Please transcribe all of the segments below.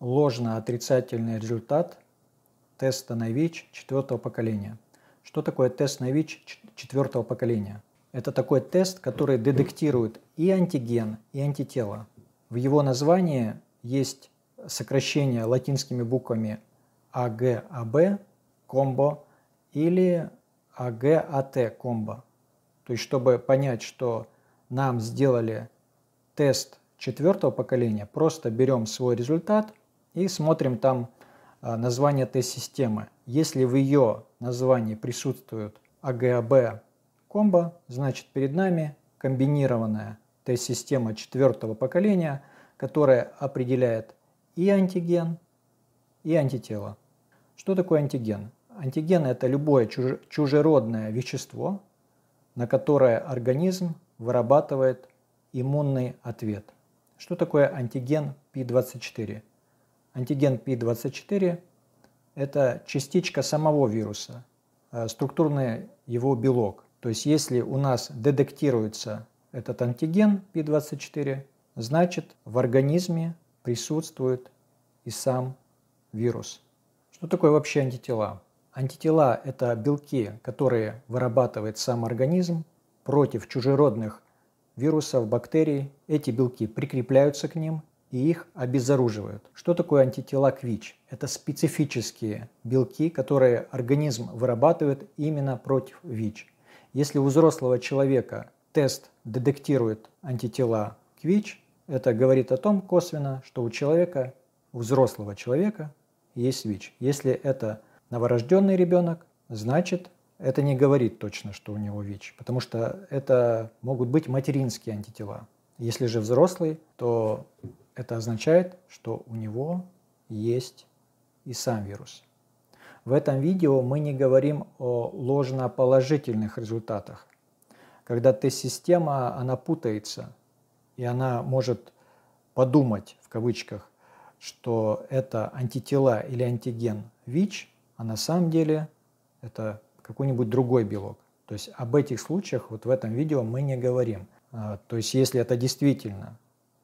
ложно-отрицательный результат теста на ВИЧ четвертого поколения. Что такое тест на ВИЧ четвертого поколения? Это такой тест, который детектирует и антиген, и антитело. В его названии есть сокращение латинскими буквами АГАБ комбо или АГАТ комбо. То есть, чтобы понять, что нам сделали тест четвертого поколения, просто берем свой результат и смотрим там а, название тест-системы. Если в ее названии присутствует АГАБ комбо, значит перед нами комбинированная тест-система четвертого поколения, которая определяет и антиген, и антитело. Что такое антиген? Антиген – это любое чужеродное вещество, на которое организм вырабатывает иммунный ответ. Что такое антиген P24? Антиген P24 – это частичка самого вируса, э, структурный его белок. То есть если у нас детектируется этот антиген P24, значит в организме присутствует и сам вирус. Что такое вообще антитела? Антитела – это белки, которые вырабатывает сам организм против чужеродных вирусов, бактерий. Эти белки прикрепляются к ним и их обезоруживают. Что такое антитела к ВИЧ? Это специфические белки, которые организм вырабатывает именно против ВИЧ. Если у взрослого человека тест детектирует антитела к ВИЧ, это говорит о том косвенно, что у человека, у взрослого человека есть ВИЧ. Если это новорожденный ребенок, значит, это не говорит точно, что у него ВИЧ, потому что это могут быть материнские антитела. Если же взрослый, то это означает, что у него есть и сам вирус. В этом видео мы не говорим о ложноположительных результатах. Когда тест-система, она путается, и она может подумать, в кавычках, что это антитела или антиген ВИЧ, а на самом деле это какой-нибудь другой белок. То есть об этих случаях вот в этом видео мы не говорим. А, то есть если это действительно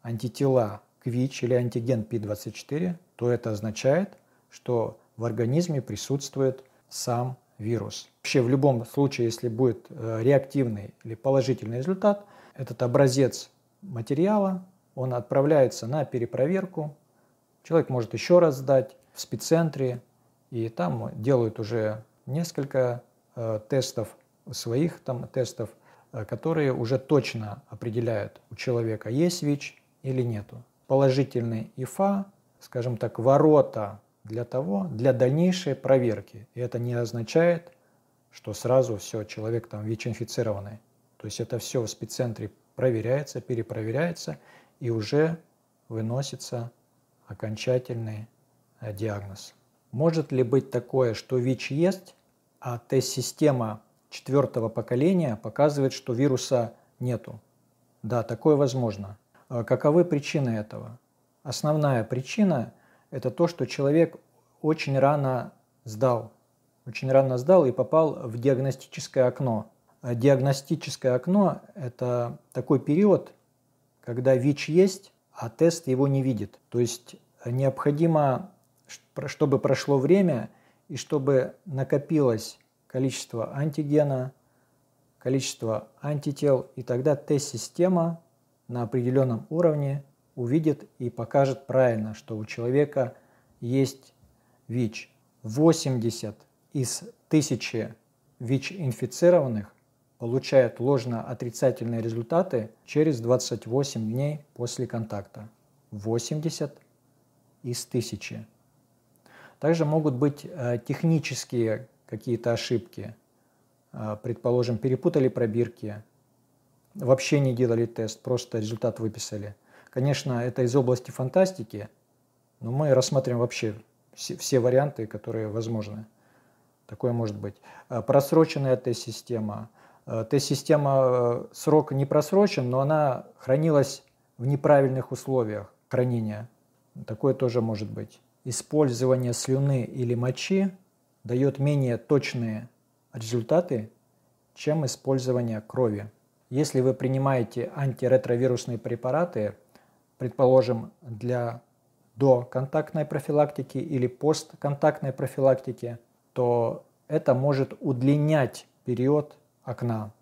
антитела к ВИЧ или антиген P24, то это означает, что в организме присутствует сам вирус. Вообще в любом случае, если будет э, реактивный или положительный результат, этот образец материала, он отправляется на перепроверку. Человек может еще раз сдать в спеццентре, и там делают уже несколько э, тестов, своих там тестов, э, которые уже точно определяют, у человека есть ВИЧ или нету. Положительный ИФА, скажем так, ворота для того, для дальнейшей проверки. И это не означает, что сразу все, человек там ВИЧ-инфицированный. То есть это все в спеццентре проверяется, перепроверяется и уже выносится окончательный э, диагноз. Может ли быть такое, что ВИЧ есть, а тест-система четвертого поколения показывает, что вируса нету? Да, такое возможно. А каковы причины этого? Основная причина – это то, что человек очень рано сдал. Очень рано сдал и попал в диагностическое окно. А диагностическое окно – это такой период, когда ВИЧ есть, а тест его не видит. То есть необходимо чтобы прошло время и чтобы накопилось количество антигена, количество антител, и тогда тест-система на определенном уровне увидит и покажет правильно, что у человека есть ВИЧ. 80 из 1000 ВИЧ-инфицированных получают ложно-отрицательные результаты через 28 дней после контакта. 80 из 1000. Также могут быть э, технические какие-то ошибки. Э, предположим, перепутали пробирки, вообще не делали тест, просто результат выписали. Конечно, это из области фантастики, но мы рассмотрим вообще все, все варианты, которые возможны. Такое может быть. Э, просроченная тест-система. Тест-система, срок не просрочен, но она хранилась в неправильных условиях хранения. Такое тоже может быть использование слюны или мочи дает менее точные результаты, чем использование крови. Если вы принимаете антиретровирусные препараты, предположим, для до контактной профилактики или постконтактной профилактики, то это может удлинять период окна,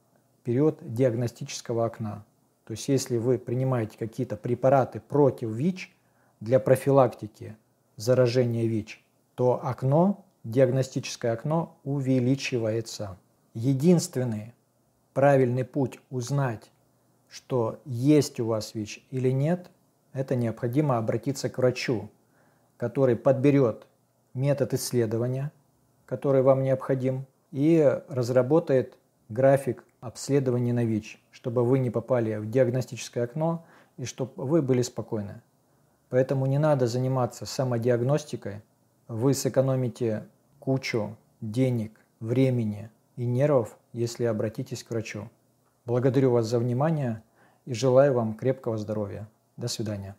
период диагностического окна. То есть если вы принимаете какие-то препараты против ВИЧ для профилактики заражения ВИЧ, то окно, диагностическое окно увеличивается. Единственный правильный путь узнать, что есть у вас ВИЧ или нет, это необходимо обратиться к врачу, который подберет метод исследования, который вам необходим, и разработает график обследования на ВИЧ, чтобы вы не попали в диагностическое окно и чтобы вы были спокойны. Поэтому не надо заниматься самодиагностикой. Вы сэкономите кучу денег, времени и нервов, если обратитесь к врачу. Благодарю вас за внимание и желаю вам крепкого здоровья. До свидания.